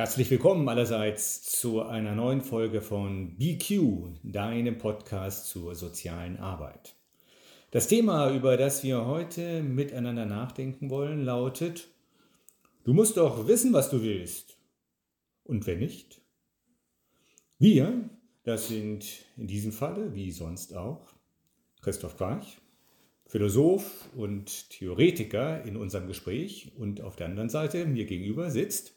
Herzlich willkommen allerseits zu einer neuen Folge von BQ, deinem Podcast zur sozialen Arbeit. Das Thema, über das wir heute miteinander nachdenken wollen, lautet, du musst doch wissen, was du willst. Und wenn nicht? Wir, das sind in diesem Falle, wie sonst auch, Christoph Quarch, Philosoph und Theoretiker in unserem Gespräch und auf der anderen Seite mir gegenüber sitzt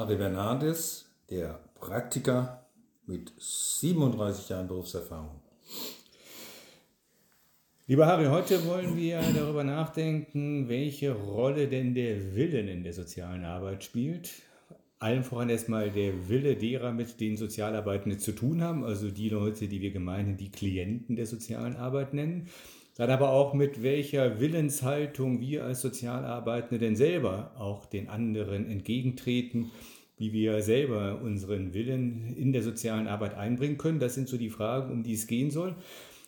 Harry Bernardes, der Praktiker mit 37 Jahren Berufserfahrung. Lieber Harry, heute wollen wir darüber nachdenken, welche Rolle denn der Willen in der sozialen Arbeit spielt. Allen voran erstmal der Wille derer, mit denen Sozialarbeitende zu tun haben, also die Leute, die wir gemeinhin die Klienten der sozialen Arbeit nennen. Dann aber auch mit welcher Willenshaltung wir als Sozialarbeitende denn selber auch den anderen entgegentreten wie wir selber unseren Willen in der sozialen Arbeit einbringen können. Das sind so die Fragen, um die es gehen soll.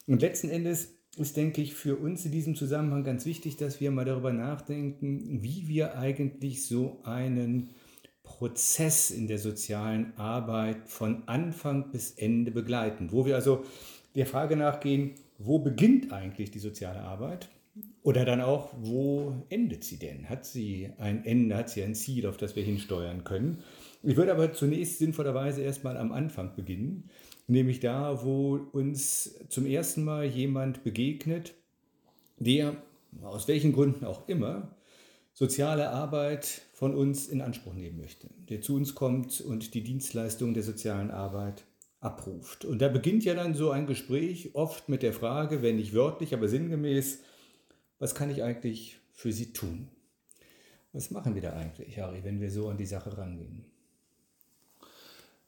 Und letzten Endes ist, denke ich, für uns in diesem Zusammenhang ganz wichtig, dass wir mal darüber nachdenken, wie wir eigentlich so einen Prozess in der sozialen Arbeit von Anfang bis Ende begleiten, wo wir also der Frage nachgehen, wo beginnt eigentlich die soziale Arbeit? Oder dann auch, wo endet sie denn? Hat sie ein Ende, hat sie ein Ziel, auf das wir hinsteuern können? Ich würde aber zunächst sinnvollerweise erstmal am Anfang beginnen, nämlich da, wo uns zum ersten Mal jemand begegnet, der aus welchen Gründen auch immer soziale Arbeit von uns in Anspruch nehmen möchte, der zu uns kommt und die Dienstleistung der sozialen Arbeit abruft. Und da beginnt ja dann so ein Gespräch oft mit der Frage, wenn nicht wörtlich, aber sinngemäß, was kann ich eigentlich für Sie tun? Was machen wir da eigentlich, Harry, wenn wir so an die Sache rangehen?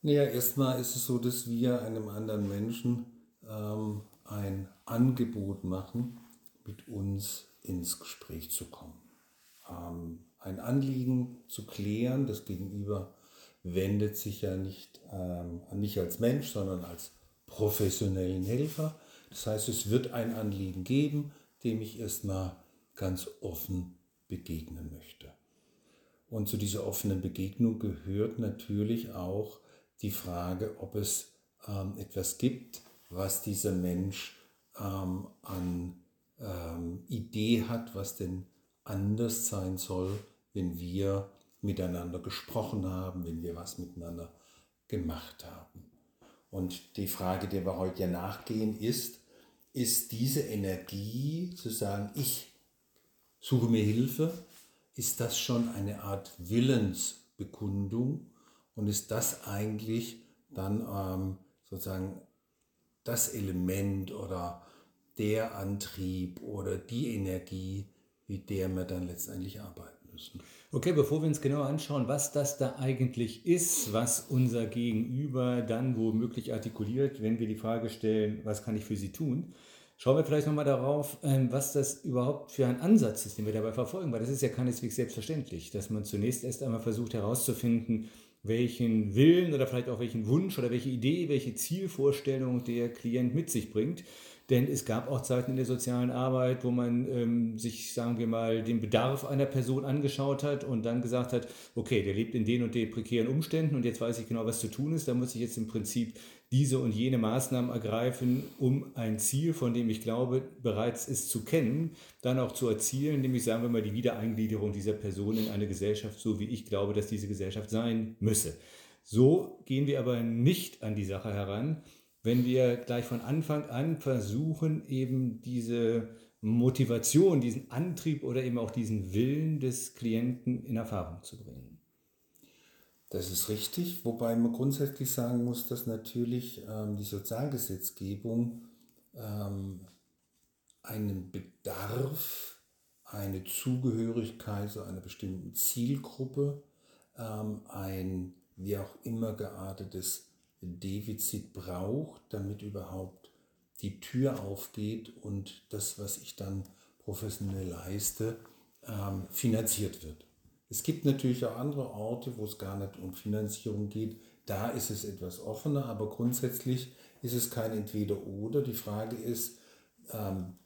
Naja, erstmal ist es so, dass wir einem anderen Menschen ähm, ein Angebot machen, mit uns ins Gespräch zu kommen. Ähm, ein Anliegen zu klären, das Gegenüber wendet sich ja nicht ähm, an mich als Mensch, sondern als professionellen Helfer. Das heißt, es wird ein Anliegen geben, dem ich erstmal ganz offen begegnen möchte. Und zu dieser offenen Begegnung gehört natürlich auch die Frage, ob es ähm, etwas gibt, was dieser Mensch ähm, an ähm, Idee hat, was denn anders sein soll, wenn wir miteinander gesprochen haben, wenn wir was miteinander gemacht haben. Und die Frage, der wir heute ja nachgehen, ist, ist diese Energie zu sagen, ich suche mir Hilfe, ist das schon eine Art Willensbekundung und ist das eigentlich dann ähm, sozusagen das Element oder der Antrieb oder die Energie, mit der wir dann letztendlich arbeiten müssen. Okay, bevor wir uns genauer anschauen, was das da eigentlich ist, was unser Gegenüber dann womöglich artikuliert, wenn wir die Frage stellen, was kann ich für Sie tun, schauen wir vielleicht nochmal darauf, ähm, was das überhaupt für ein Ansatz ist, den wir dabei verfolgen, weil das ist ja keineswegs selbstverständlich, dass man zunächst erst einmal versucht herauszufinden, welchen Willen oder vielleicht auch welchen Wunsch oder welche Idee, welche Zielvorstellung der Klient mit sich bringt. Denn es gab auch Zeiten in der sozialen Arbeit, wo man ähm, sich, sagen wir mal, den Bedarf einer Person angeschaut hat und dann gesagt hat, okay, der lebt in den und den prekären Umständen und jetzt weiß ich genau, was zu tun ist. Da muss ich jetzt im Prinzip diese und jene Maßnahmen ergreifen, um ein Ziel, von dem ich glaube, bereits ist zu kennen, dann auch zu erzielen, nämlich sagen wir mal die Wiedereingliederung dieser Person in eine Gesellschaft, so wie ich glaube, dass diese Gesellschaft sein müsse. So gehen wir aber nicht an die Sache heran, wenn wir gleich von Anfang an versuchen, eben diese Motivation, diesen Antrieb oder eben auch diesen Willen des Klienten in Erfahrung zu bringen. Das ist richtig, wobei man grundsätzlich sagen muss, dass natürlich ähm, die Sozialgesetzgebung ähm, einen Bedarf, eine Zugehörigkeit zu einer bestimmten Zielgruppe, ähm, ein wie auch immer geartetes Defizit braucht, damit überhaupt die Tür aufgeht und das, was ich dann professionell leiste, ähm, finanziert wird. Es gibt natürlich auch andere Orte, wo es gar nicht um Finanzierung geht. Da ist es etwas offener, aber grundsätzlich ist es kein Entweder-Oder. Die Frage ist, ähm,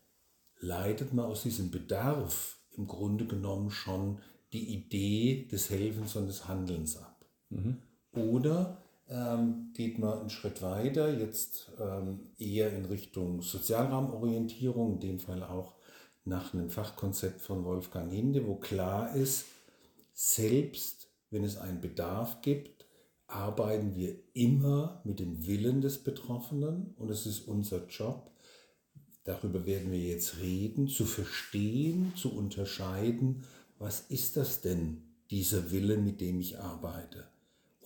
leitet man aus diesem Bedarf im Grunde genommen schon die Idee des Helfens und des Handelns ab? Mhm. Oder ähm, geht man einen Schritt weiter, jetzt ähm, eher in Richtung Sozialraumorientierung, in dem Fall auch nach einem Fachkonzept von Wolfgang Hinde, wo klar ist, selbst wenn es einen Bedarf gibt, arbeiten wir immer mit dem Willen des Betroffenen und es ist unser Job, darüber werden wir jetzt reden, zu verstehen, zu unterscheiden, was ist das denn, dieser Wille, mit dem ich arbeite.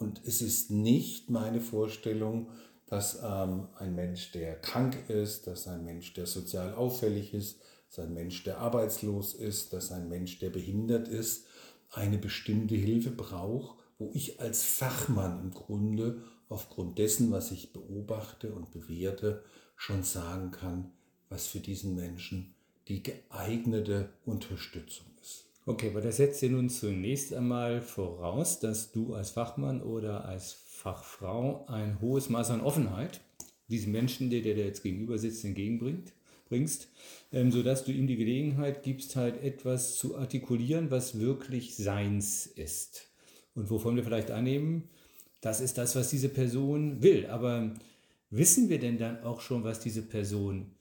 Und es ist nicht meine Vorstellung, dass ähm, ein Mensch, der krank ist, dass ein Mensch, der sozial auffällig ist, dass ein Mensch, der arbeitslos ist, dass ein Mensch, der behindert ist, eine bestimmte Hilfe braucht, wo ich als Fachmann im Grunde aufgrund dessen, was ich beobachte und bewerte, schon sagen kann, was für diesen Menschen die geeignete Unterstützung ist. Okay, aber das setzt ja nun zunächst einmal voraus, dass du als Fachmann oder als Fachfrau ein hohes Maß an Offenheit diesem Menschen, der dir jetzt gegenüber sitzt, entgegenbringt, bringst, ähm, sodass du ihm die Gelegenheit gibst, halt etwas zu artikulieren, was wirklich seins ist. Und wovon wir vielleicht annehmen, das ist das, was diese Person will. Aber wissen wir denn dann auch schon, was diese Person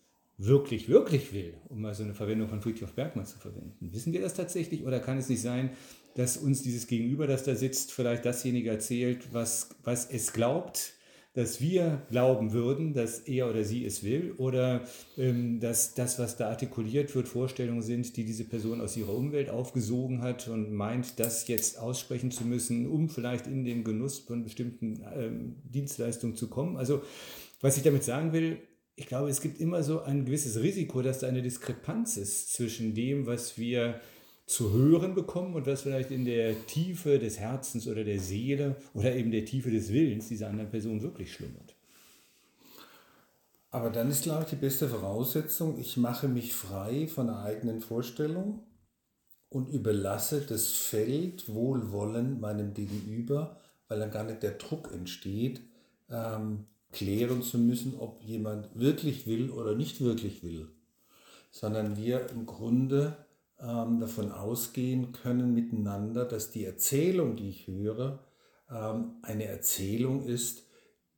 wirklich, wirklich will, um mal so eine Verwendung von Friedrich Bergmann zu verwenden? Wissen wir das tatsächlich oder kann es nicht sein, dass uns dieses Gegenüber, das da sitzt, vielleicht dasjenige erzählt, was, was es glaubt, dass wir glauben würden, dass er oder sie es will oder ähm, dass das, was da artikuliert wird, Vorstellungen sind, die diese Person aus ihrer Umwelt aufgesogen hat und meint, das jetzt aussprechen zu müssen, um vielleicht in den Genuss von bestimmten ähm, Dienstleistungen zu kommen. Also was ich damit sagen will, ich glaube, es gibt immer so ein gewisses Risiko, dass da eine Diskrepanz ist zwischen dem, was wir zu hören bekommen und was vielleicht in der Tiefe des Herzens oder der Seele oder eben der Tiefe des Willens dieser anderen Person wirklich schlummert. Aber dann ist, glaube ich, die beste Voraussetzung, ich mache mich frei von der eigenen Vorstellung und überlasse das Feld Wohlwollen meinem Gegenüber, weil dann gar nicht der Druck entsteht, ähm, klären zu müssen, ob jemand wirklich will oder nicht wirklich will, sondern wir im Grunde ähm, davon ausgehen können miteinander, dass die Erzählung, die ich höre, ähm, eine Erzählung ist,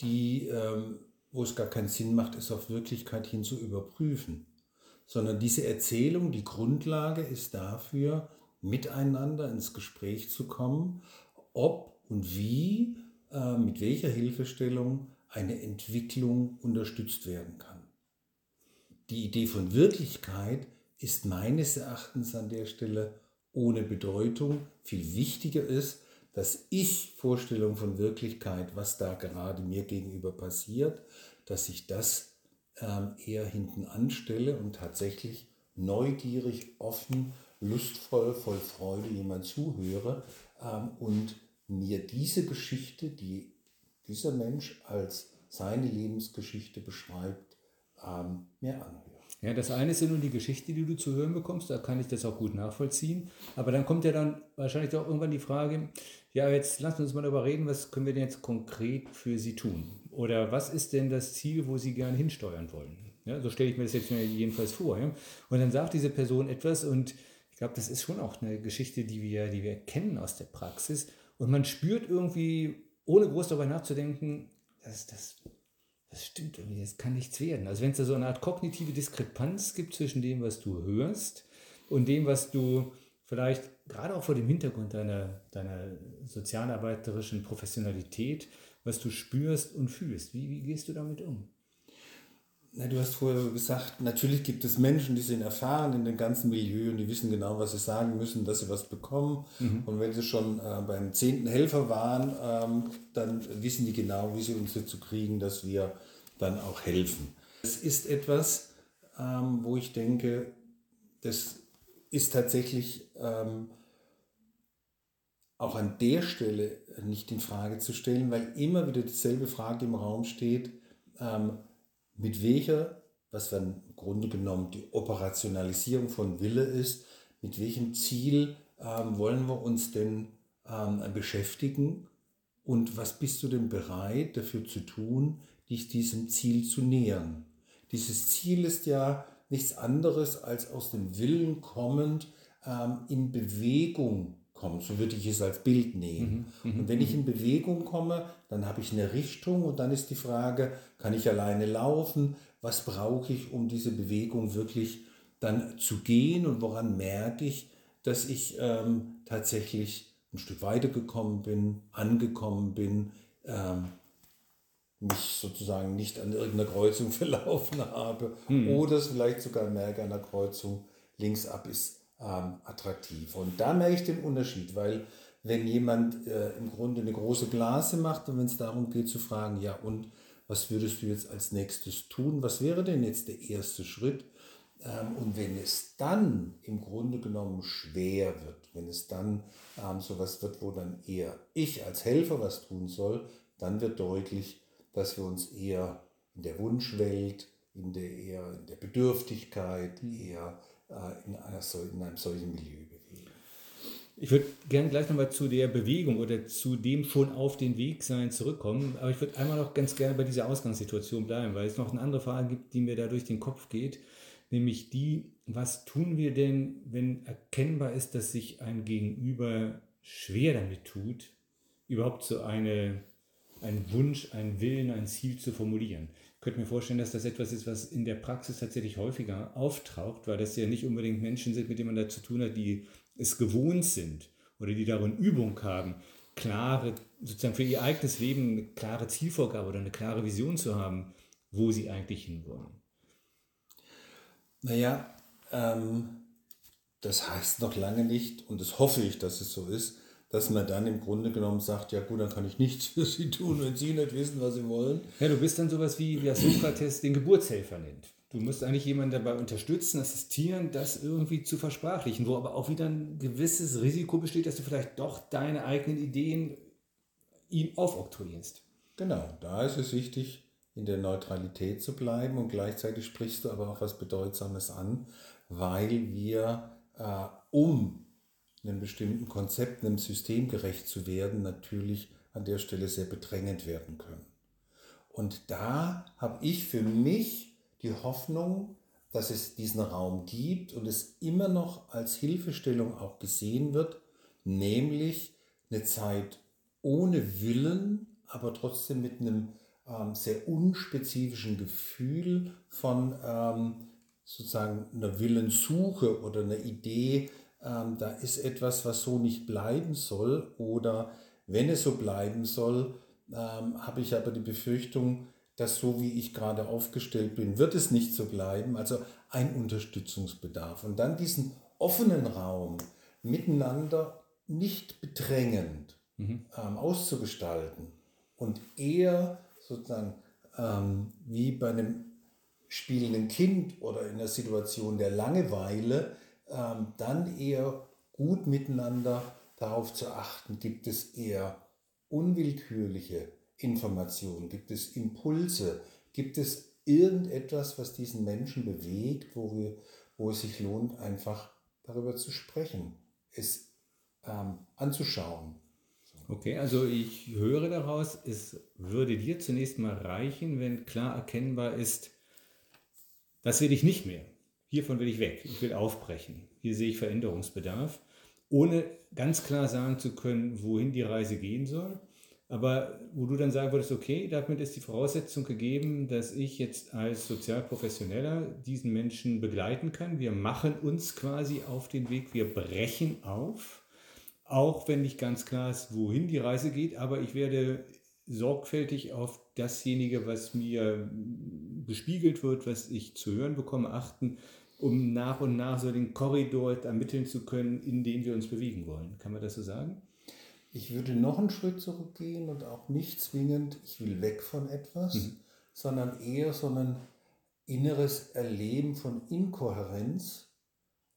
die, ähm, wo es gar keinen Sinn macht, es auf Wirklichkeit hin zu überprüfen, sondern diese Erzählung, die Grundlage ist dafür, miteinander ins Gespräch zu kommen, ob und wie, äh, mit welcher Hilfestellung eine Entwicklung unterstützt werden kann. Die Idee von Wirklichkeit ist meines Erachtens an der Stelle ohne Bedeutung. Viel wichtiger ist, dass ich Vorstellung von Wirklichkeit, was da gerade mir gegenüber passiert, dass ich das ähm, eher hinten anstelle und tatsächlich neugierig, offen, lustvoll, voll Freude jemand zuhöre ähm, und mir diese Geschichte, die dieser Mensch als seine Lebensgeschichte beschreibt, ähm, mir anhöre. Ja, das eine ist ja nun die Geschichte, die du zu hören bekommst, da kann ich das auch gut nachvollziehen. Aber dann kommt ja dann wahrscheinlich auch irgendwann die Frage, ja, jetzt lass uns mal darüber reden, was können wir denn jetzt konkret für sie tun? Oder was ist denn das Ziel, wo sie gerne hinsteuern wollen? Ja, so stelle ich mir das jetzt jedenfalls vor. Ja? Und dann sagt diese Person etwas und ich glaube, das ist schon auch eine Geschichte, die wir, die wir kennen aus der Praxis. Und man spürt irgendwie, ohne groß darüber nachzudenken, dass das das stimmt irgendwie, das kann nichts werden. Also wenn es da so eine Art kognitive Diskrepanz gibt zwischen dem, was du hörst und dem, was du vielleicht gerade auch vor dem Hintergrund deiner, deiner sozialarbeiterischen Professionalität, was du spürst und fühlst. Wie, wie gehst du damit um? Na, du hast vorher gesagt, natürlich gibt es Menschen, die sind erfahren in dem ganzen Milieu und die wissen genau, was sie sagen müssen, dass sie was bekommen. Mhm. Und wenn sie schon äh, beim zehnten Helfer waren, ähm, dann wissen die genau, wie sie uns dazu kriegen, dass wir dann auch helfen. Es ist etwas, ähm, wo ich denke, das ist tatsächlich ähm, auch an der Stelle nicht in Frage zu stellen, weil immer wieder dieselbe Frage im Raum steht. Ähm, mit welcher, was dann im Grunde genommen die Operationalisierung von Wille ist, mit welchem Ziel ähm, wollen wir uns denn ähm, beschäftigen und was bist du denn bereit dafür zu tun, dich diesem Ziel zu nähern. Dieses Ziel ist ja nichts anderes als aus dem Willen kommend ähm, in Bewegung kommen. So würde ich es als Bild nehmen. Mhm, mhm und wenn ich in Bewegung komme, dann habe ich eine Richtung und dann ist die Frage, kann ich alleine laufen? Was brauche ich, um diese Bewegung wirklich dann zu gehen und woran merke ich, dass ich ähm, tatsächlich ein Stück weitergekommen bin, angekommen bin, ähm, mich sozusagen nicht an irgendeiner Kreuzung verlaufen habe mhm. oder es vielleicht sogar merke an der Kreuzung links ab ist ähm, attraktiv. Und da merke ich den Unterschied, weil wenn jemand äh, im Grunde eine große Blase macht und wenn es darum geht zu fragen, ja und was würdest du jetzt als nächstes tun, was wäre denn jetzt der erste Schritt? Ähm, und wenn es dann im Grunde genommen schwer wird, wenn es dann ähm, so was wird, wo dann eher ich als Helfer was tun soll, dann wird deutlich, dass wir uns eher in der Wunschwelt, in der eher in der Bedürftigkeit, eher in, einer, in einem solchen Milieu bewegen. Ich würde gerne gleich nochmal zu der Bewegung oder zu dem schon auf den Weg sein zurückkommen, aber ich würde einmal noch ganz gerne bei dieser Ausgangssituation bleiben, weil es noch eine andere Frage gibt, die mir da durch den Kopf geht, nämlich die, was tun wir denn, wenn erkennbar ist, dass sich ein Gegenüber schwer damit tut, überhaupt so eine, einen Wunsch, einen Willen, ein Ziel zu formulieren könnte mir vorstellen, dass das etwas ist, was in der Praxis tatsächlich häufiger auftaucht, weil das ja nicht unbedingt Menschen sind, mit denen man da zu tun hat, die es gewohnt sind oder die darin Übung haben, klare, sozusagen für ihr eigenes Leben eine klare Zielvorgabe oder eine klare Vision zu haben, wo sie eigentlich hinwollen. Naja, ähm, das heißt noch lange nicht, und das hoffe ich, dass es so ist, dass man dann im Grunde genommen sagt, ja gut, dann kann ich nichts für sie tun, wenn sie nicht wissen, was sie wollen. Ja, du bist dann sowas wie, wie Sokrates den Geburtshelfer nennt. Du musst eigentlich jemanden dabei unterstützen, assistieren, das irgendwie zu versprachlichen, wo aber auch wieder ein gewisses Risiko besteht, dass du vielleicht doch deine eigenen Ideen ihm aufoktroyierst. Genau, da ist es wichtig, in der Neutralität zu bleiben und gleichzeitig sprichst du aber auch was Bedeutsames an, weil wir, äh, um einem bestimmten Konzept, einem System gerecht zu werden, natürlich an der Stelle sehr bedrängend werden können. Und da habe ich für mich die Hoffnung, dass es diesen Raum gibt und es immer noch als Hilfestellung auch gesehen wird, nämlich eine Zeit ohne Willen, aber trotzdem mit einem ähm, sehr unspezifischen Gefühl von ähm, sozusagen einer Willenssuche oder einer Idee, ähm, da ist etwas, was so nicht bleiben soll oder wenn es so bleiben soll, ähm, habe ich aber die Befürchtung, dass so wie ich gerade aufgestellt bin, wird es nicht so bleiben. Also ein Unterstützungsbedarf. Und dann diesen offenen Raum miteinander nicht bedrängend mhm. ähm, auszugestalten und eher sozusagen ähm, wie bei einem spielenden Kind oder in einer Situation der Langeweile ähm, dann eher gut miteinander darauf zu achten, gibt es eher unwillkürliche Informationen, gibt es Impulse, gibt es irgendetwas, was diesen Menschen bewegt, wo, wir, wo es sich lohnt, einfach darüber zu sprechen, es ähm, anzuschauen. Okay, also ich höre daraus, es würde dir zunächst mal reichen, wenn klar erkennbar ist, das will ich nicht mehr hiervon will ich weg, ich will aufbrechen, hier sehe ich Veränderungsbedarf, ohne ganz klar sagen zu können, wohin die Reise gehen soll. Aber wo du dann sagen würdest, okay, damit ist die Voraussetzung gegeben, dass ich jetzt als Sozialprofessioneller diesen Menschen begleiten kann. Wir machen uns quasi auf den Weg, wir brechen auf, auch wenn nicht ganz klar ist, wohin die Reise geht, aber ich werde sorgfältig auf dasjenige, was mir gespiegelt wird, was ich zu hören bekomme, achten, um nach und nach so den Korridor ermitteln zu können, in den wir uns bewegen wollen. Kann man das so sagen? Ich würde noch einen Schritt zurückgehen und auch nicht zwingend, ich will weg von etwas, mhm. sondern eher so ein inneres Erleben von Inkohärenz,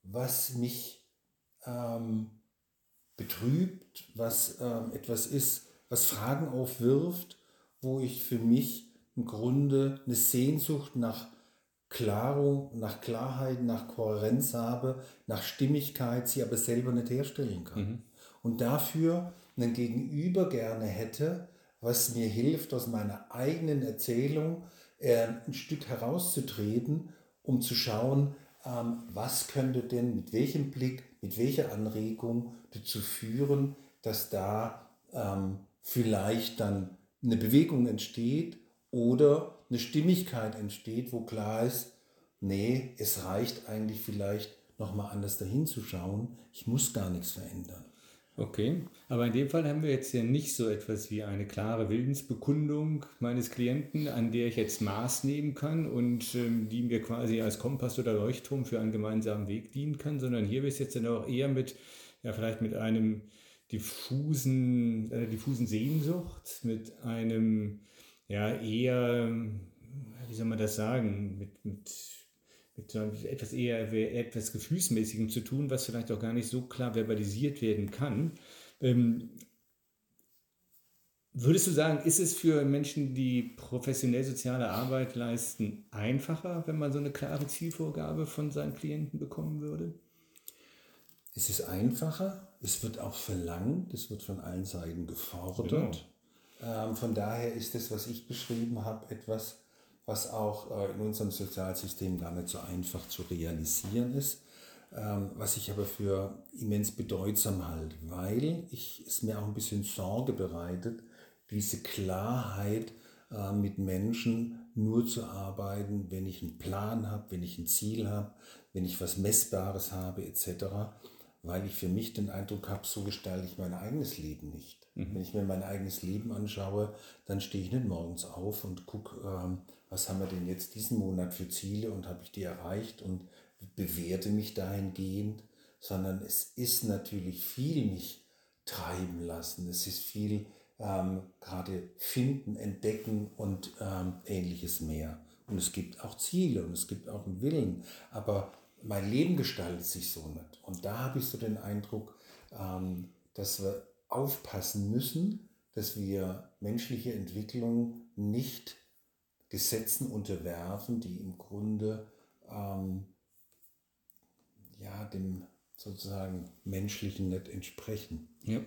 was mich ähm, betrübt, was ähm, etwas ist, was Fragen aufwirft, wo ich für mich im Grunde eine Sehnsucht nach Klarung, nach Klarheit, nach Kohärenz habe, nach Stimmigkeit, sie aber selber nicht herstellen kann. Mhm. Und dafür ein Gegenüber gerne hätte, was mir hilft, aus meiner eigenen Erzählung äh, ein Stück herauszutreten, um zu schauen, ähm, was könnte denn, mit welchem Blick, mit welcher Anregung dazu führen, dass da ähm, vielleicht dann eine Bewegung entsteht oder eine Stimmigkeit entsteht, wo klar ist, nee, es reicht eigentlich vielleicht nochmal anders dahin zu schauen, ich muss gar nichts verändern. Okay, aber in dem Fall haben wir jetzt ja nicht so etwas wie eine klare Willensbekundung meines Klienten, an der ich jetzt Maß nehmen kann und ähm, die mir quasi als Kompass oder Leuchtturm für einen gemeinsamen Weg dienen kann, sondern hier es jetzt dann auch eher mit, ja, vielleicht mit einem diffusen, äh, diffusen Sehnsucht, mit einem, ja, eher, wie soll man das sagen, mit, mit mit etwas eher etwas Gefühlsmäßigem zu tun, was vielleicht auch gar nicht so klar verbalisiert werden kann. Ähm, würdest du sagen, ist es für Menschen, die professionell soziale Arbeit leisten, einfacher, wenn man so eine klare Zielvorgabe von seinen Klienten bekommen würde? Es ist einfacher, es wird auch verlangt, es wird von allen Seiten gefordert. Genau. Ähm, von daher ist das, was ich beschrieben habe, etwas, was auch äh, in unserem Sozialsystem gar nicht so einfach zu realisieren ist, ähm, was ich aber für immens bedeutsam halte, weil ich, es mir auch ein bisschen Sorge bereitet, diese Klarheit äh, mit Menschen nur zu arbeiten, wenn ich einen Plan habe, wenn ich ein Ziel habe, wenn ich was Messbares habe etc., weil ich für mich den Eindruck habe, so gestalte ich mein eigenes Leben nicht. Mhm. Wenn ich mir mein eigenes Leben anschaue, dann stehe ich nicht morgens auf und gucke, ähm, was haben wir denn jetzt diesen Monat für Ziele und habe ich die erreicht und bewerte mich dahingehend, sondern es ist natürlich viel mich treiben lassen. Es ist viel ähm, gerade finden, entdecken und ähm, ähnliches mehr. Und es gibt auch Ziele und es gibt auch einen Willen, aber mein Leben gestaltet sich so nicht. Und da habe ich so den Eindruck, ähm, dass wir aufpassen müssen, dass wir menschliche Entwicklung nicht Gesetzen unterwerfen, die im Grunde ähm, ja, dem sozusagen menschlichen nicht entsprechen. Ja.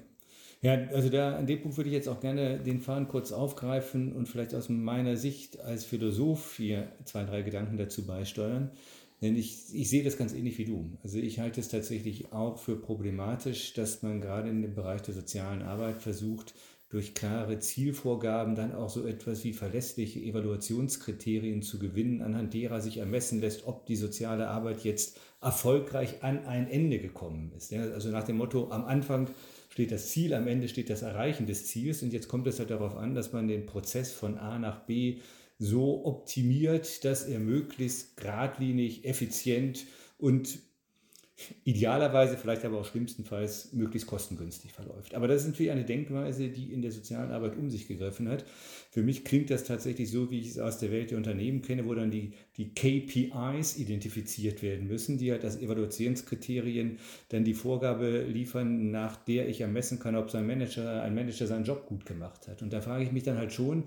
Ja, also da an dem Punkt würde ich jetzt auch gerne den Faden kurz aufgreifen und vielleicht aus meiner Sicht als Philosoph hier zwei, drei Gedanken dazu beisteuern. Denn ich, ich sehe das ganz ähnlich wie du. Also ich halte es tatsächlich auch für problematisch, dass man gerade in dem Bereich der sozialen Arbeit versucht, durch klare Zielvorgaben dann auch so etwas wie verlässliche Evaluationskriterien zu gewinnen, anhand derer sich ermessen lässt, ob die soziale Arbeit jetzt erfolgreich an ein Ende gekommen ist. Also nach dem Motto, am Anfang steht das Ziel, am Ende steht das Erreichen des Ziels und jetzt kommt es halt darauf an, dass man den Prozess von A nach B so optimiert, dass er möglichst geradlinig, effizient und idealerweise, vielleicht aber auch schlimmstenfalls, möglichst kostengünstig verläuft. Aber das ist natürlich eine Denkweise, die in der sozialen Arbeit um sich gegriffen hat. Für mich klingt das tatsächlich so, wie ich es aus der Welt der Unternehmen kenne, wo dann die, die KPIs identifiziert werden müssen, die halt als Evaluationskriterien dann die Vorgabe liefern, nach der ich ermessen kann, ob sein Manager, ein Manager seinen Job gut gemacht hat. Und da frage ich mich dann halt schon,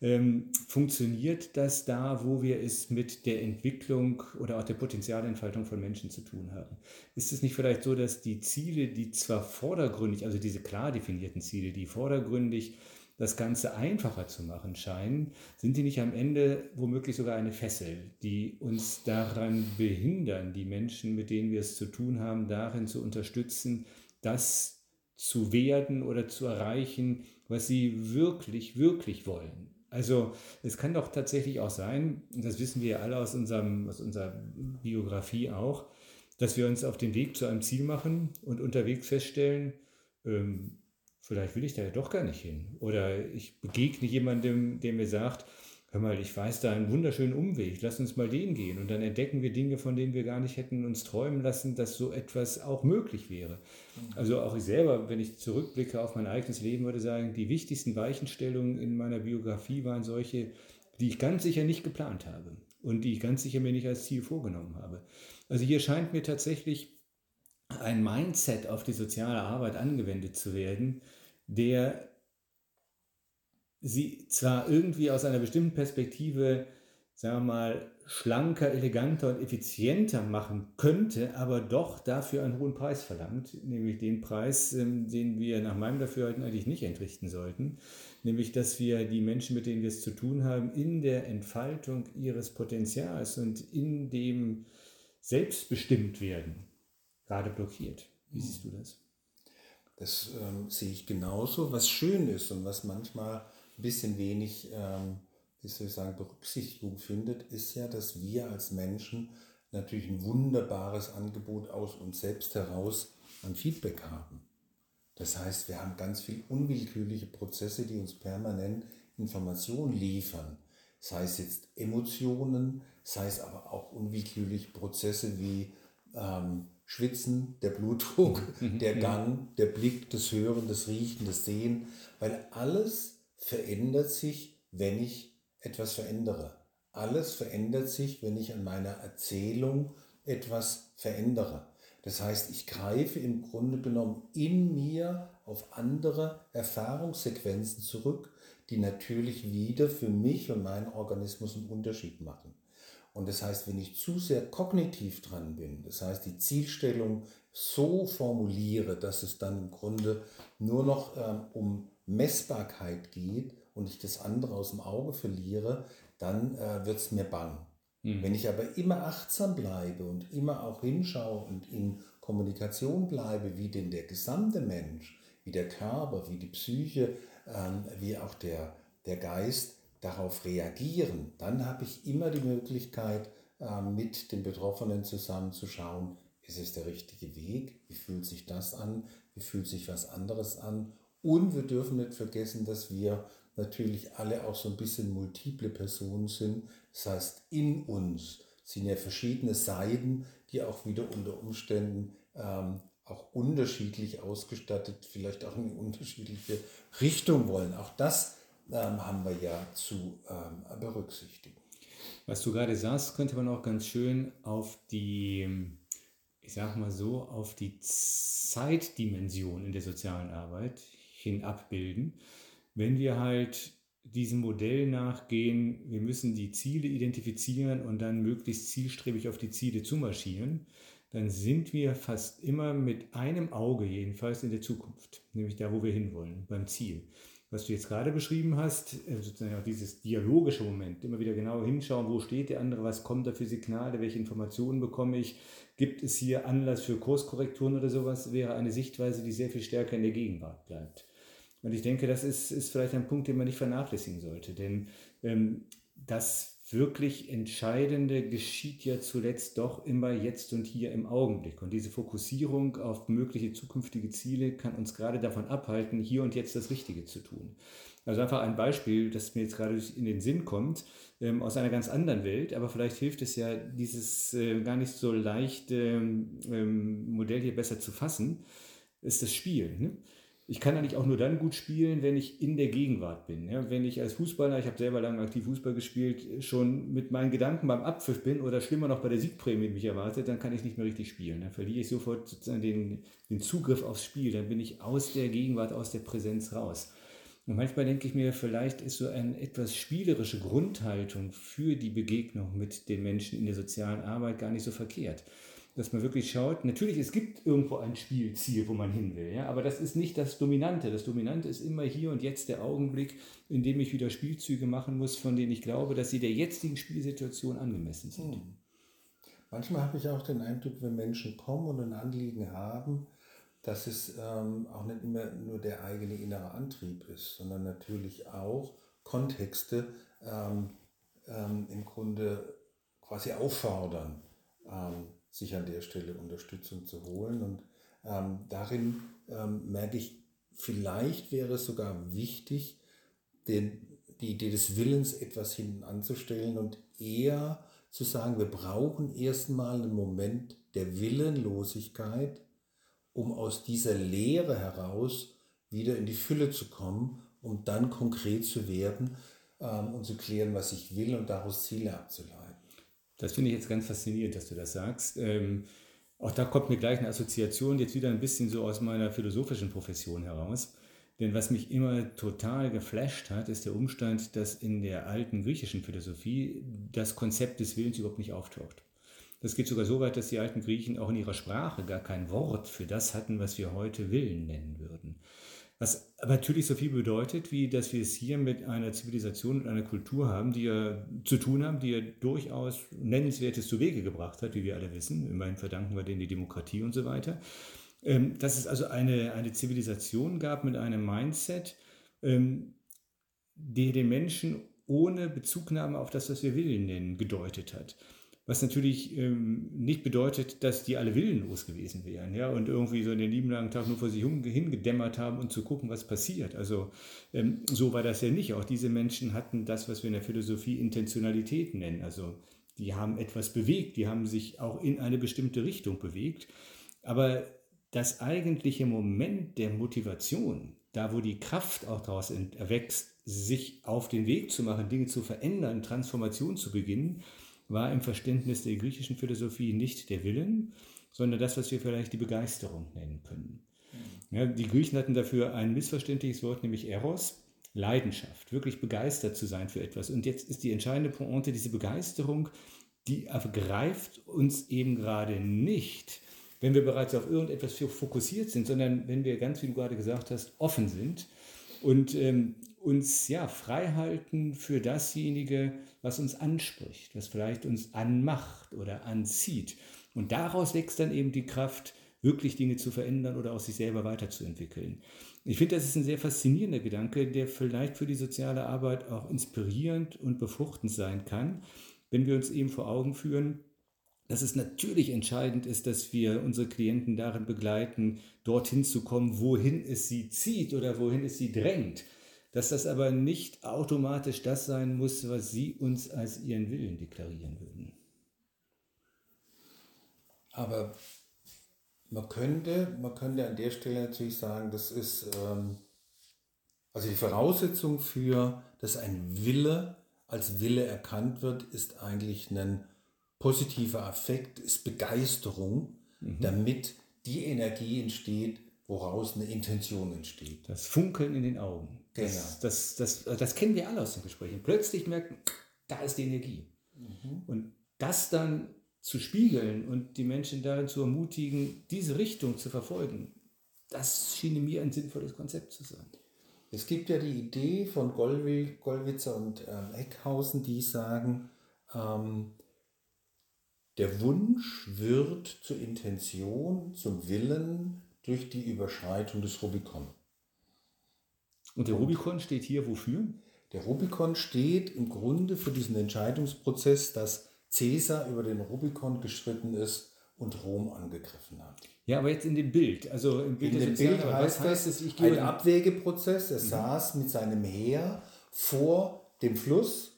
ähm, funktioniert das da, wo wir es mit der Entwicklung oder auch der Potenzialentfaltung von Menschen zu tun haben? Ist es nicht vielleicht so, dass die Ziele, die zwar vordergründig, also diese klar definierten Ziele, die vordergründig das Ganze einfacher zu machen scheinen, sind die nicht am Ende womöglich sogar eine Fessel, die uns daran behindern, die Menschen, mit denen wir es zu tun haben, darin zu unterstützen, das zu werden oder zu erreichen, was sie wirklich, wirklich wollen. Also es kann doch tatsächlich auch sein, und das wissen wir ja alle aus, unserem, aus unserer Biografie auch, dass wir uns auf den Weg zu einem Ziel machen und unterwegs feststellen, ähm, vielleicht will ich da ja doch gar nicht hin. Oder ich begegne jemandem, der mir sagt, hör mal, ich weiß da einen wunderschönen Umweg, lass uns mal den gehen. Und dann entdecken wir Dinge, von denen wir gar nicht hätten uns träumen lassen, dass so etwas auch möglich wäre. Mhm. Also auch ich selber, wenn ich zurückblicke auf mein eigenes Leben, würde sagen, die wichtigsten Weichenstellungen in meiner Biografie waren solche, die ich ganz sicher nicht geplant habe und die ich ganz sicher mir nicht als Ziel vorgenommen habe. Also hier scheint mir tatsächlich ein Mindset auf die soziale Arbeit angewendet zu werden, der sie zwar irgendwie aus einer bestimmten Perspektive, sagen wir mal, schlanker, eleganter und effizienter machen könnte, aber doch dafür einen hohen Preis verlangt, nämlich den Preis, ähm, den wir nach meinem Dafürhalten eigentlich nicht entrichten sollten, nämlich dass wir die Menschen, mit denen wir es zu tun haben, in der Entfaltung ihres Potenzials und in dem Selbstbestimmtwerden gerade blockiert. Wie siehst du das? Das ähm, sehe ich genauso. Was schön ist und was manchmal ein bisschen wenig, ähm, wie soll ich sagen, Berücksichtigung findet, ist ja, dass wir als Menschen natürlich ein wunderbares Angebot aus uns selbst heraus an Feedback haben. Das heißt, wir haben ganz viele unwillkürliche Prozesse, die uns permanent Informationen liefern. Sei es jetzt Emotionen, sei es aber auch unwillkürliche Prozesse wie ähm, Schwitzen, der Blutdruck, mhm. der Gang, der Blick, das Hören, das Riechen, das Sehen, weil alles verändert sich, wenn ich etwas verändere. Alles verändert sich, wenn ich an meiner Erzählung etwas verändere. Das heißt, ich greife im Grunde genommen in mir auf andere Erfahrungssequenzen zurück, die natürlich wieder für mich und meinen Organismus einen Unterschied machen. Und das heißt, wenn ich zu sehr kognitiv dran bin, das heißt, die Zielstellung so formuliere, dass es dann im Grunde nur noch ähm, um Messbarkeit geht und ich das andere aus dem Auge verliere, dann äh, wird es mir bang. Mhm. Wenn ich aber immer achtsam bleibe und immer auch hinschaue und in Kommunikation bleibe, wie denn der gesamte Mensch, wie der Körper, wie die Psyche, ähm, wie auch der, der Geist darauf reagieren, dann habe ich immer die Möglichkeit, äh, mit den Betroffenen zusammen zu schauen, ist es der richtige Weg? Wie fühlt sich das an? Wie fühlt sich was anderes an? Und wir dürfen nicht vergessen, dass wir natürlich alle auch so ein bisschen multiple Personen sind. Das heißt, in uns sind ja verschiedene Seiten, die auch wieder unter Umständen ähm, auch unterschiedlich ausgestattet, vielleicht auch in unterschiedliche Richtung wollen. Auch das ähm, haben wir ja zu ähm, berücksichtigen. Was du gerade sagst, könnte man auch ganz schön auf die, ich sag mal so, auf die Zeitdimension in der sozialen Arbeit hin abbilden. Wenn wir halt diesem Modell nachgehen, wir müssen die Ziele identifizieren und dann möglichst zielstrebig auf die Ziele zumarschieren, dann sind wir fast immer mit einem Auge jedenfalls in der Zukunft, nämlich da, wo wir hinwollen, beim Ziel was du jetzt gerade beschrieben hast, äh, sozusagen auch dieses dialogische Moment, immer wieder genau hinschauen, wo steht der andere, was kommt da für Signale, welche Informationen bekomme ich, gibt es hier Anlass für Kurskorrekturen oder sowas, wäre eine Sichtweise, die sehr viel stärker in der Gegenwart bleibt. Und ich denke, das ist, ist vielleicht ein Punkt, den man nicht vernachlässigen sollte, denn ähm, das wirklich Entscheidende geschieht ja zuletzt doch immer jetzt und hier im Augenblick. Und diese Fokussierung auf mögliche zukünftige Ziele kann uns gerade davon abhalten, hier und jetzt das Richtige zu tun. Also einfach ein Beispiel, das mir jetzt gerade in den Sinn kommt, ähm, aus einer ganz anderen Welt, aber vielleicht hilft es ja, dieses äh, gar nicht so leichte ähm, Modell hier besser zu fassen, ist das Spiel. Ne? Ich kann eigentlich auch nur dann gut spielen, wenn ich in der Gegenwart bin. Ja, wenn ich als Fußballer, ich habe selber lange aktiv Fußball gespielt, schon mit meinen Gedanken beim Abpfiff bin oder schlimmer noch bei der Siegprämie mich erwartet, dann kann ich nicht mehr richtig spielen. Dann verliere ich sofort sozusagen den, den Zugriff aufs Spiel. Dann bin ich aus der Gegenwart, aus der Präsenz raus. Und manchmal denke ich mir, vielleicht ist so eine etwas spielerische Grundhaltung für die Begegnung mit den Menschen in der sozialen Arbeit gar nicht so verkehrt dass man wirklich schaut, natürlich, es gibt irgendwo ein Spielziel, wo man hin will, ja, aber das ist nicht das Dominante. Das Dominante ist immer hier und jetzt der Augenblick, in dem ich wieder Spielzüge machen muss, von denen ich glaube, dass sie der jetzigen Spielsituation angemessen sind. Hm. Manchmal habe ich auch den Eindruck, wenn Menschen kommen und ein Anliegen haben, dass es ähm, auch nicht immer nur der eigene innere Antrieb ist, sondern natürlich auch Kontexte ähm, ähm, im Grunde quasi auffordern. Sich an der Stelle Unterstützung zu holen. Und ähm, darin ähm, merke ich, vielleicht wäre es sogar wichtig, den, die Idee des Willens etwas hinten anzustellen und eher zu sagen, wir brauchen erstmal einen Moment der Willenlosigkeit, um aus dieser Leere heraus wieder in die Fülle zu kommen, um dann konkret zu werden ähm, und zu klären, was ich will und daraus Ziele abzuleiten. Das finde ich jetzt ganz faszinierend, dass du das sagst. Ähm, auch da kommt mir gleich eine Assoziation jetzt wieder ein bisschen so aus meiner philosophischen Profession heraus. Denn was mich immer total geflasht hat, ist der Umstand, dass in der alten griechischen Philosophie das Konzept des Willens überhaupt nicht auftaucht. Das geht sogar so weit, dass die alten Griechen auch in ihrer Sprache gar kein Wort für das hatten, was wir heute Willen nennen würden. Was natürlich so viel bedeutet, wie dass wir es hier mit einer Zivilisation und einer Kultur haben, die ja zu tun haben, die ja durchaus Nennenswertes zu Wege gebracht hat, wie wir alle wissen. Immerhin verdanken wir denen die Demokratie und so weiter. ähm, dass es also eine, eine Zivilisation gab mit einem Mindset, ähm, der den Menschen ohne Bezugnahme auf das, was wir Willen nennen, gedeutet hat. Was natürlich ähm, nicht bedeutet, dass die alle willenlos gewesen wären, ja, und irgendwie so den lieben langen Tag nur vor sich hingedämmert haben und zu gucken, was passiert. Also ähm, so war das ja nicht. Auch diese Menschen hatten das, was wir in der Philosophie Intentionalität nennen. Also die haben etwas bewegt, die haben sich auch in eine bestimmte Richtung bewegt. Aber das eigentliche Moment der Motivation, da wo die Kraft auch daraus erwächst, sich auf den Weg zu machen, Dinge zu verändern, Transformation zu beginnen, war im Verständnis der griechischen Philosophie nicht der Willen, sondern das, was wir vielleicht die Begeisterung nennen können. Ja, die Griechen hatten dafür ein missverständliches Wort, nämlich Eros, Leidenschaft, wirklich begeistert zu sein für etwas. Und jetzt ist die entscheidende Pointe, diese Begeisterung, die ergreift uns eben gerade nicht, wenn wir bereits auf irgendetwas fokussiert sind, sondern wenn wir ganz, wie du gerade gesagt hast, offen sind und ähm, uns ja frei halten für dasjenige, was uns anspricht, was vielleicht uns anmacht oder anzieht. Und daraus wächst dann eben die Kraft, wirklich Dinge zu verändern oder auch sich selber weiterzuentwickeln. Ich finde, das ist ein sehr faszinierender Gedanke, der vielleicht für die soziale Arbeit auch inspirierend und befruchtend sein kann, wenn wir uns eben vor Augen führen, dass es natürlich entscheidend ist, dass wir unsere Klienten darin begleiten, dorthin zu kommen, wohin es sie zieht oder wohin es sie drängt. Dass das aber nicht automatisch das sein muss, was sie uns als ihren Willen deklarieren würden. Aber man könnte, man könnte an der Stelle natürlich sagen, das ist ähm, also die Voraussetzung für, dass ein Wille als Wille erkannt wird, ist eigentlich ein positiver Affekt, ist Begeisterung, mhm. damit die Energie entsteht, woraus eine Intention entsteht. Das Funkeln in den Augen. Genau. Das, das, das, das kennen wir alle aus den Gesprächen. Plötzlich merken, da ist die Energie. Mhm. Und das dann zu spiegeln und die Menschen darin zu ermutigen, diese Richtung zu verfolgen, das schien mir ein sinnvolles Konzept zu sein. Es gibt ja die Idee von Gollwitzer und ähm, Eckhausen, die sagen, ähm, der Wunsch wird zur Intention, zum Willen durch die Überschreitung des Rubikon. Und der Rubikon steht hier wofür? Der Rubikon steht im Grunde für diesen Entscheidungsprozess, dass Caesar über den Rubikon geschritten ist und Rom angegriffen hat. Ja, aber jetzt in dem Bild. Also im Bild, in dem Bild heißt, heißt ich ein Abwägeprozess. Er mhm. saß mit seinem Heer vor dem Fluss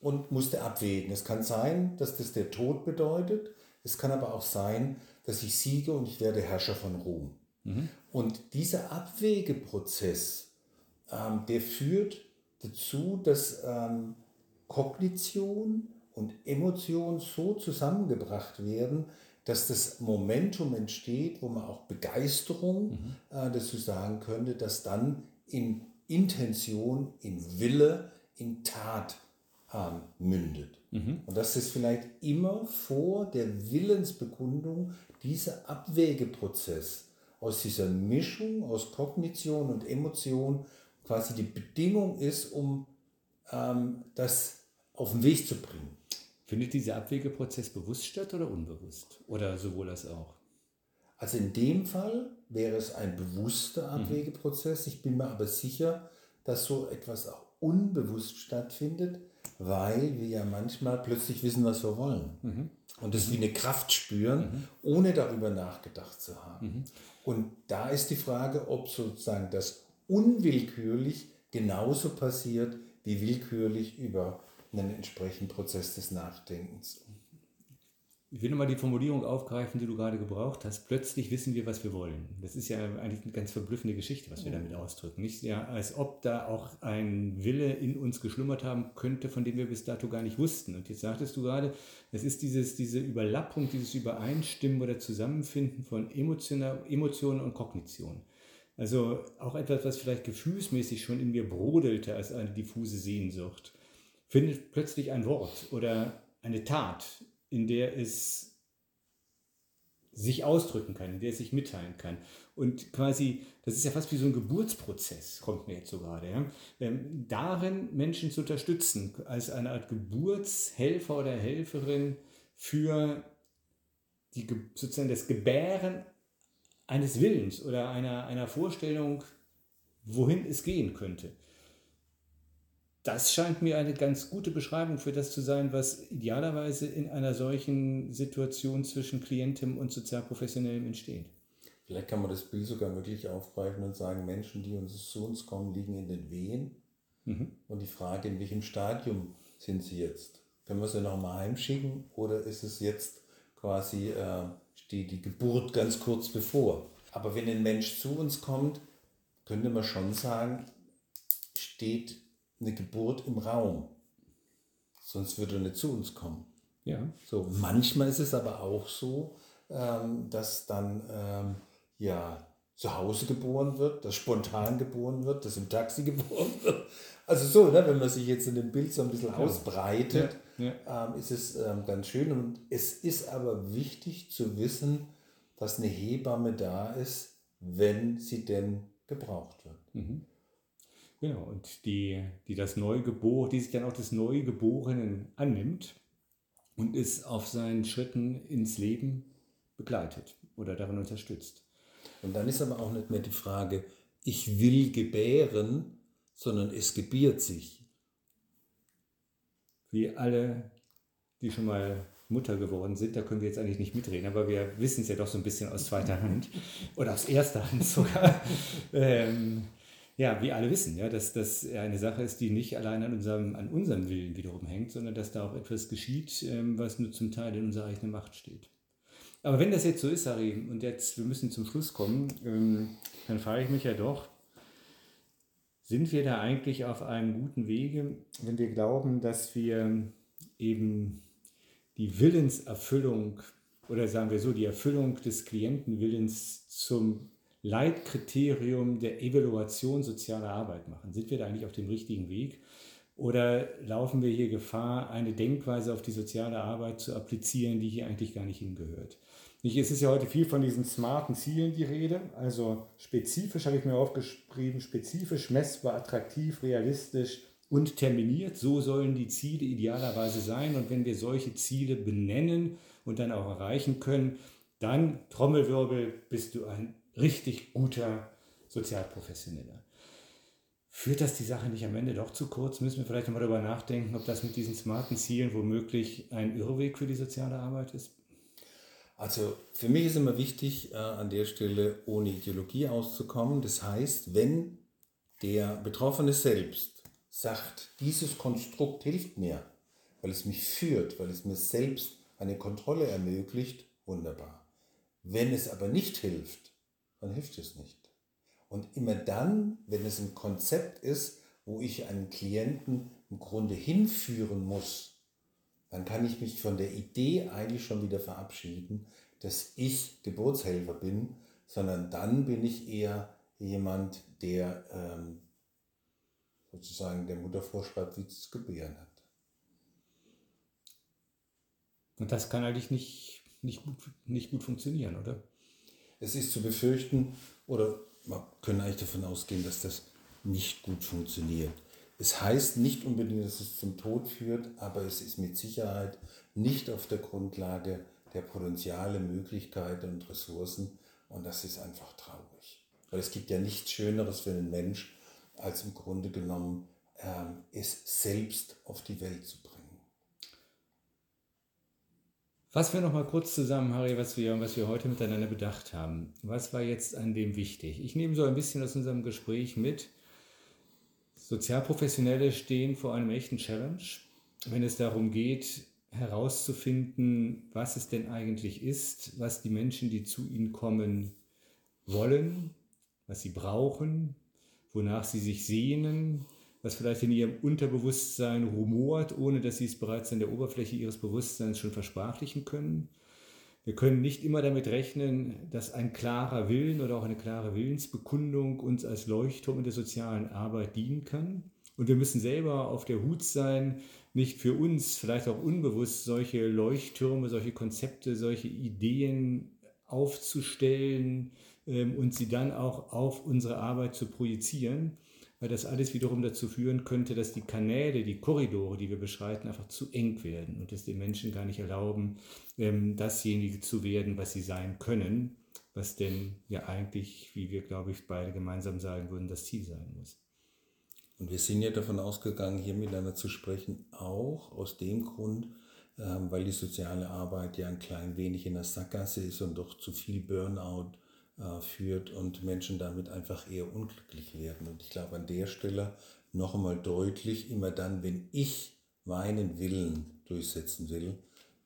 und musste abwägen. Es kann sein, dass das der Tod bedeutet. Es kann aber auch sein, dass ich siege und ich werde Herrscher von Rom. Mhm. Und dieser Abwägeprozess, ähm, der führt dazu, dass ähm, Kognition und Emotion so zusammengebracht werden, dass das Momentum entsteht, wo man auch Begeisterung mhm. äh, dazu sagen könnte, dass dann in Intention, in Wille, in Tat ähm, mündet. Mhm. Und dass das vielleicht immer vor der Willensbekundung dieser Abwägeprozess aus dieser Mischung aus Kognition und Emotion quasi die Bedingung ist, um ähm, das auf den Weg zu bringen. Findet dieser Abwegeprozess bewusst statt oder unbewusst? Oder sowohl als auch? Also in dem Fall wäre es ein bewusster mhm. Abwegeprozess. Ich bin mir aber sicher, dass so etwas auch unbewusst stattfindet, weil wir ja manchmal plötzlich wissen, was wir wollen. Mhm. Und das wie eine Kraft spüren, mhm. ohne darüber nachgedacht zu haben. Mhm. Und da ist die Frage, ob sozusagen das unwillkürlich genauso passiert wie willkürlich über einen entsprechenden Prozess des Nachdenkens. Ich will nochmal die Formulierung aufgreifen, die du gerade gebraucht hast. Plötzlich wissen wir, was wir wollen. Das ist ja eigentlich eine ganz verblüffende Geschichte, was wir damit ausdrücken. Nicht ja, als ob da auch ein Wille in uns geschlummert haben könnte, von dem wir bis dato gar nicht wussten. Und jetzt sagtest du gerade, es ist dieses, diese Überlappung, dieses Übereinstimmen oder Zusammenfinden von Emotionen und Kognition. Also auch etwas, was vielleicht gefühlsmäßig schon in mir brodelte als eine diffuse Sehnsucht findet plötzlich ein Wort oder eine Tat, in der es sich ausdrücken kann, in der es sich mitteilen kann. Und quasi, das ist ja fast wie so ein Geburtsprozess, kommt mir jetzt so gerade, ja? ähm, darin Menschen zu unterstützen, als eine Art Geburtshelfer oder Helferin für die, sozusagen das Gebären eines Willens oder einer, einer Vorstellung, wohin es gehen könnte. Das scheint mir eine ganz gute Beschreibung für das zu sein, was idealerweise in einer solchen Situation zwischen Klientem und Sozialprofessionellem entsteht. Vielleicht kann man das Bild sogar wirklich aufgreifen und sagen, Menschen, die uns zu uns kommen, liegen in den Wehen. Mhm. Und die Frage, in welchem Stadium sind sie jetzt? Können wir sie nochmal heimschicken oder ist es jetzt quasi, äh, steht die Geburt ganz kurz bevor? Aber wenn ein Mensch zu uns kommt, könnte man schon sagen, steht eine Geburt im Raum. Sonst würde er nicht zu uns kommen. Ja. So, manchmal ist es aber auch so, ähm, dass dann ähm, ja zu Hause geboren wird, dass spontan geboren wird, dass im Taxi geboren wird. Also so, ne, wenn man sich jetzt in dem Bild so ein bisschen ja. ausbreitet, ja. Ja. Ähm, ist es ähm, ganz schön. Und es ist aber wichtig zu wissen, dass eine Hebamme da ist, wenn sie denn gebraucht wird. Mhm. Genau, und die, die das Neugebor, die sich dann auch des Neugeborenen annimmt und es auf seinen Schritten ins Leben begleitet oder darin unterstützt. Und dann ist aber auch nicht mehr die Frage, ich will gebären, sondern es gebiert sich. Wie alle, die schon mal Mutter geworden sind, da können wir jetzt eigentlich nicht mitreden, aber wir wissen es ja doch so ein bisschen aus zweiter Hand oder aus erster Hand sogar. ähm, ja, wie alle wissen, ja, dass das eine Sache ist, die nicht allein an unserem, an unserem Willen wiederum hängt, sondern dass da auch etwas geschieht, ähm, was nur zum Teil in unserer eigenen Macht steht. Aber wenn das jetzt so ist, Harry, und jetzt wir müssen zum Schluss kommen, ähm, dann frage ich mich ja doch, sind wir da eigentlich auf einem guten Wege, wenn wir glauben, dass wir eben die Willenserfüllung oder sagen wir so, die Erfüllung des Klientenwillens zum Leitkriterium der Evaluation sozialer Arbeit machen? Sind wir da eigentlich auf dem richtigen Weg? Oder laufen wir hier Gefahr, eine Denkweise auf die soziale Arbeit zu applizieren, die hier eigentlich gar nicht hingehört? Es ist ja heute viel von diesen smarten Zielen die Rede. Also spezifisch habe ich mir aufgeschrieben, spezifisch, messbar, attraktiv, realistisch und terminiert. So sollen die Ziele idealerweise sein. Und wenn wir solche Ziele benennen und dann auch erreichen können, dann, Trommelwirbel, bist du ein richtig guter Sozialprofessioneller. Führt das die Sache nicht am Ende doch zu kurz? Müssen wir vielleicht nochmal darüber nachdenken, ob das mit diesen smarten Zielen womöglich ein Irrweg für die soziale Arbeit ist? Also für mich ist immer wichtig, äh, an der Stelle ohne Ideologie auszukommen. Das heißt, wenn der Betroffene selbst sagt, dieses Konstrukt hilft mir, weil es mich führt, weil es mir selbst eine Kontrolle ermöglicht, wunderbar. Wenn es aber nicht hilft, dann hilft es nicht. Und immer dann, wenn es ein Konzept ist, wo ich einen Klienten im Grunde hinführen muss, dann kann ich mich von der Idee eigentlich schon wieder verabschieden, dass ich Geburtshelfer bin, sondern dann bin ich eher jemand, der ähm, sozusagen der Mutter vorschreibt, wie sie zu gebären hat. Und das kann eigentlich nicht, nicht, gut, nicht gut funktionieren, oder? Es ist zu befürchten, oder wir können eigentlich davon ausgehen, dass das nicht gut funktioniert. Es heißt nicht unbedingt, dass es zum Tod führt, aber es ist mit Sicherheit nicht auf der Grundlage der Potenziale, Möglichkeiten und Ressourcen. Und das ist einfach traurig. Weil es gibt ja nichts Schöneres für einen Mensch, als im Grunde genommen ähm, es selbst auf die Welt zu bringen. Fassen wir noch mal kurz zusammen, Harry, was wir, was wir heute miteinander bedacht haben. Was war jetzt an dem wichtig? Ich nehme so ein bisschen aus unserem Gespräch mit, Sozialprofessionelle stehen vor einem echten Challenge, wenn es darum geht, herauszufinden, was es denn eigentlich ist, was die Menschen, die zu ihnen kommen, wollen, was sie brauchen, wonach sie sich sehnen, was vielleicht in ihrem Unterbewusstsein rumort, ohne dass sie es bereits an der Oberfläche ihres Bewusstseins schon versprachlichen können. Wir können nicht immer damit rechnen, dass ein klarer Willen oder auch eine klare Willensbekundung uns als Leuchtturm in der sozialen Arbeit dienen kann. Und wir müssen selber auf der Hut sein, nicht für uns, vielleicht auch unbewusst, solche Leuchttürme, solche Konzepte, solche Ideen aufzustellen ähm, und sie dann auch auf unsere Arbeit zu projizieren weil das alles wiederum dazu führen könnte, dass die Kanäle, die Korridore, die wir beschreiten, einfach zu eng werden und es den Menschen gar nicht erlauben, ähm, dasjenige zu werden, was sie sein können, was denn ja eigentlich, wie wir, glaube ich, beide gemeinsam sagen würden, das Ziel sein muss. Und wir sind ja davon ausgegangen, hier miteinander zu sprechen, auch aus dem Grund, ähm, weil die soziale Arbeit ja ein klein wenig in der Sackgasse ist und doch zu viel Burnout äh, führt und Menschen damit einfach eher unglücklich werden. Und ich glaube an der Stelle noch einmal deutlich, immer dann, wenn ich meinen Willen durchsetzen will,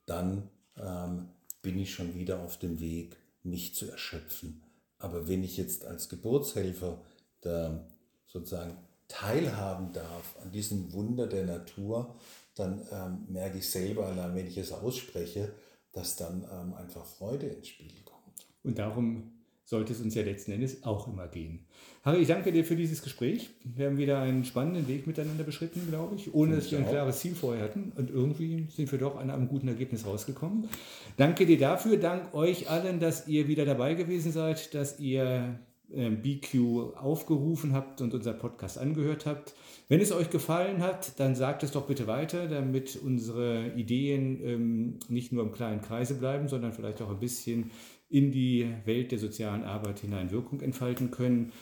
dann ähm, bin ich schon wieder auf dem Weg, mich zu erschöpfen. Aber wenn ich jetzt als Geburtshelfer da sozusagen teilhaben darf an diesem Wunder der Natur, dann ähm, merke ich selber, allein wenn ich es ausspreche, dass dann ähm, einfach Freude ins Spiel kommt. Und darum sollte es uns ja letzten Endes auch immer gehen. Harry, ich danke dir für dieses Gespräch. Wir haben wieder einen spannenden Weg miteinander beschritten, glaube ich, ohne dass wir ein klares Ziel vorher hatten. Und irgendwie sind wir doch an einem guten Ergebnis rausgekommen. Danke dir dafür. Dank euch allen, dass ihr wieder dabei gewesen seid, dass ihr ähm, BQ aufgerufen habt und unser Podcast angehört habt. Wenn es euch gefallen hat, dann sagt es doch bitte weiter, damit unsere Ideen ähm, nicht nur im kleinen Kreise bleiben, sondern vielleicht auch ein bisschen in die Welt der sozialen Arbeit hinein Wirkung entfalten können.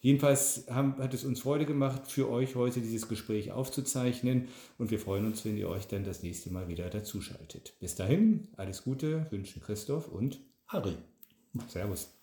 Jedenfalls haben, hat es uns Freude gemacht, für euch heute dieses Gespräch aufzuzeichnen und wir freuen uns, wenn ihr euch dann das nächste Mal wieder dazuschaltet. Bis dahin, alles Gute, wünschen Christoph und Harry. Servus.